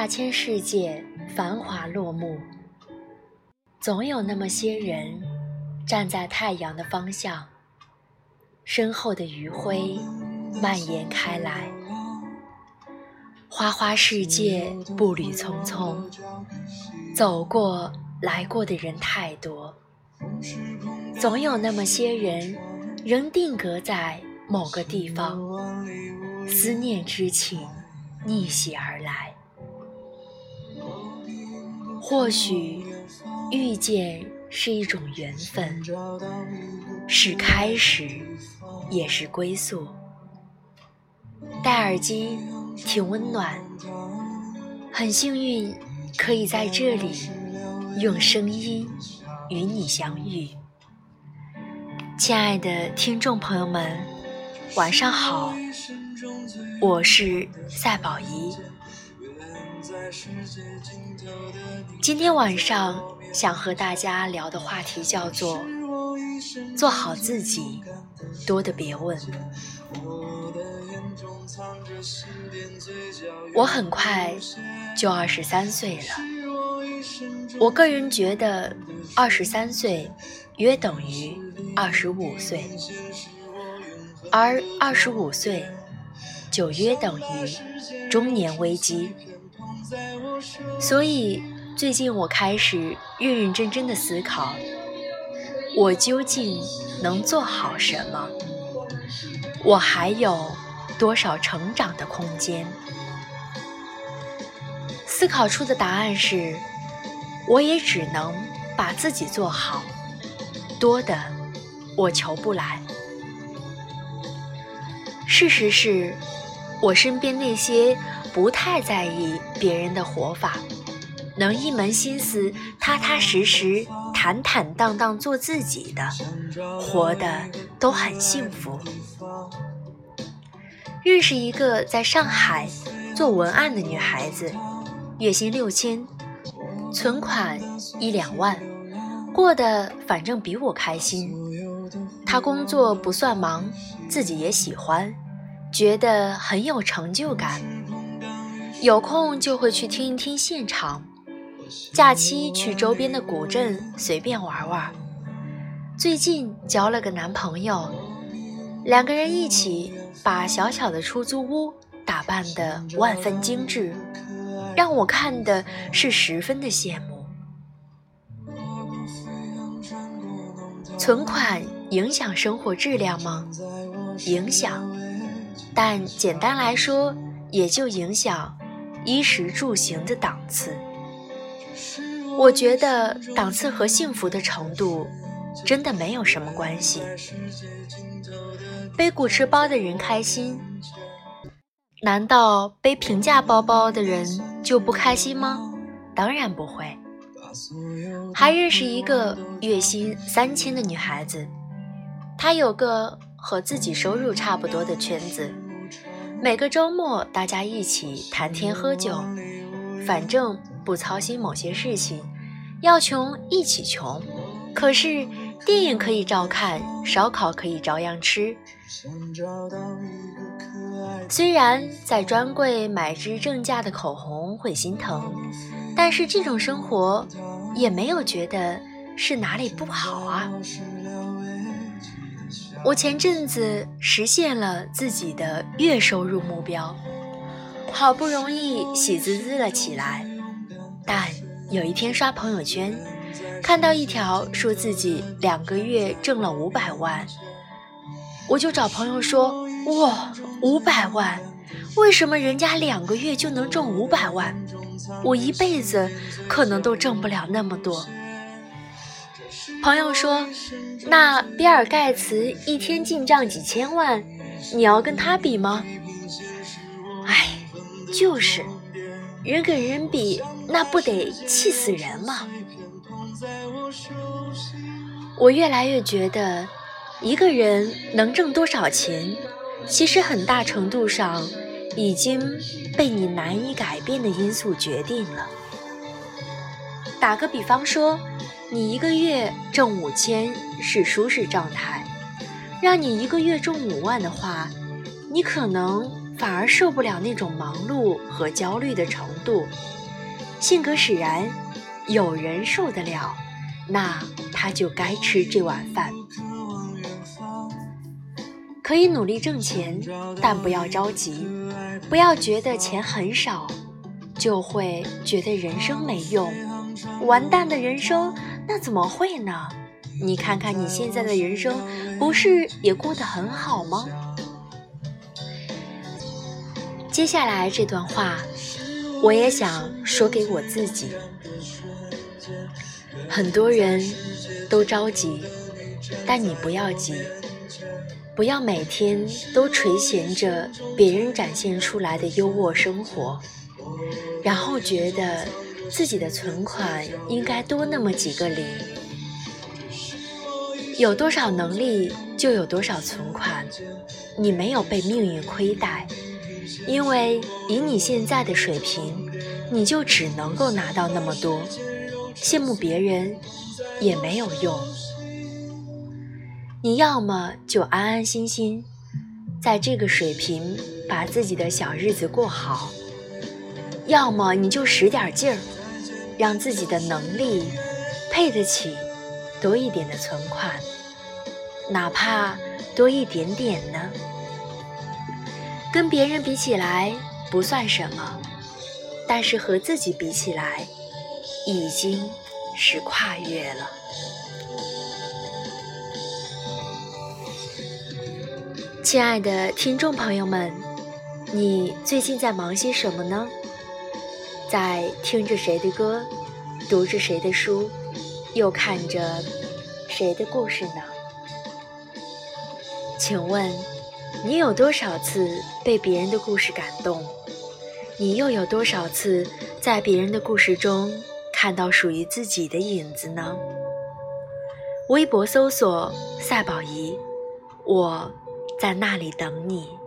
大千世界繁华落幕，总有那么些人站在太阳的方向，身后的余晖蔓延开来。花花世界，步履匆匆，走过来过的人太多，总有那么些人仍定格在某个地方，思念之情逆袭而来。或许遇见是一种缘分，是开始，也是归宿。戴耳机。挺温暖，很幸运可以在这里用声音与你相遇。亲爱的听众朋友们，晚上好，我是赛宝仪。今天晚上想和大家聊的话题叫做“做好自己，多的别问”。我很快就二十三岁了，我个人觉得二十三岁约等于二十五岁，而二十五岁就约等于中年危机。所以最近我开始认认真真的思考，我究竟能做好什么？我还有。多少成长的空间？思考出的答案是：我也只能把自己做好，多的我求不来。事实是，我身边那些不太在意别人的活法，能一门心思、踏踏实实、坦坦荡荡做自己的，活的都很幸福。认识一个在上海做文案的女孩子，月薪六千，存款一两万，过得反正比我开心。她工作不算忙，自己也喜欢，觉得很有成就感。有空就会去听一听现场，假期去周边的古镇随便玩玩。最近交了个男朋友，两个人一起。把小小的出租屋打扮得万分精致，让我看的是十分的羡慕。存款影响生活质量吗？影响，但简单来说，也就影响衣食住行的档次。我觉得档次和幸福的程度真的没有什么关系。背古驰包的人开心，难道背平价包包的人就不开心吗？当然不会。还认识一个月薪三千的女孩子，她有个和自己收入差不多的圈子，每个周末大家一起谈天喝酒，反正不操心某些事情，要穷一起穷。可是。电影可以照看，烧烤可以照样吃。虽然在专柜买支正价的口红会心疼，但是这种生活也没有觉得是哪里不好啊。我前阵子实现了自己的月收入目标，好不容易喜滋滋了起来，但有一天刷朋友圈。看到一条说自己两个月挣了五百万，我就找朋友说：“哇，五百万，为什么人家两个月就能挣五百万？我一辈子可能都挣不了那么多。”朋友说：“那比尔盖茨一天进账几千万，你要跟他比吗？”哎，就是，人跟人比，那不得气死人吗？我越来越觉得，一个人能挣多少钱，其实很大程度上已经被你难以改变的因素决定了。打个比方说，你一个月挣五千是舒适状态，让你一个月挣五万的话，你可能反而受不了那种忙碌和焦虑的程度。性格使然，有人受得了，那他就该吃这碗饭。可以努力挣钱，但不要着急，不要觉得钱很少，就会觉得人生没用，完蛋的人生，那怎么会呢？你看看你现在的人生，不是也过得很好吗？接下来这段话，我也想说给我自己。很多人都着急，但你不要急。不要每天都垂涎着别人展现出来的优渥生活，然后觉得自己的存款应该多那么几个零。有多少能力就有多少存款，你没有被命运亏待，因为以你现在的水平，你就只能够拿到那么多，羡慕别人也没有用。你要么就安安心心，在这个水平把自己的小日子过好；要么你就使点劲儿，让自己的能力配得起多一点的存款，哪怕多一点点呢？跟别人比起来不算什么，但是和自己比起来，已经是跨越了。亲爱的听众朋友们，你最近在忙些什么呢？在听着谁的歌，读着谁的书，又看着谁的故事呢？请问，你有多少次被别人的故事感动？你又有多少次在别人的故事中看到属于自己的影子呢？微博搜索“赛宝仪”，我。在那里等你。